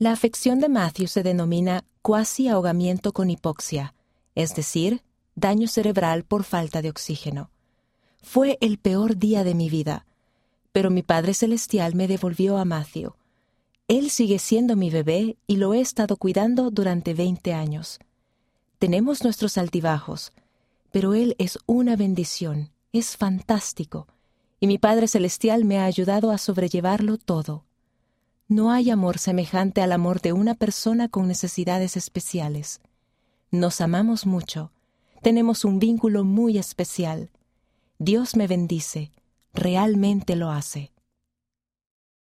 La afección de Matthew se denomina cuasi ahogamiento con hipoxia, es decir, daño cerebral por falta de oxígeno. Fue el peor día de mi vida, pero mi Padre Celestial me devolvió a Matthew. Él sigue siendo mi bebé y lo he estado cuidando durante 20 años. Tenemos nuestros altibajos, pero Él es una bendición, es fantástico, y mi Padre Celestial me ha ayudado a sobrellevarlo todo. No hay amor semejante al amor de una persona con necesidades especiales. Nos amamos mucho, tenemos un vínculo muy especial. Dios me bendice, realmente lo hace.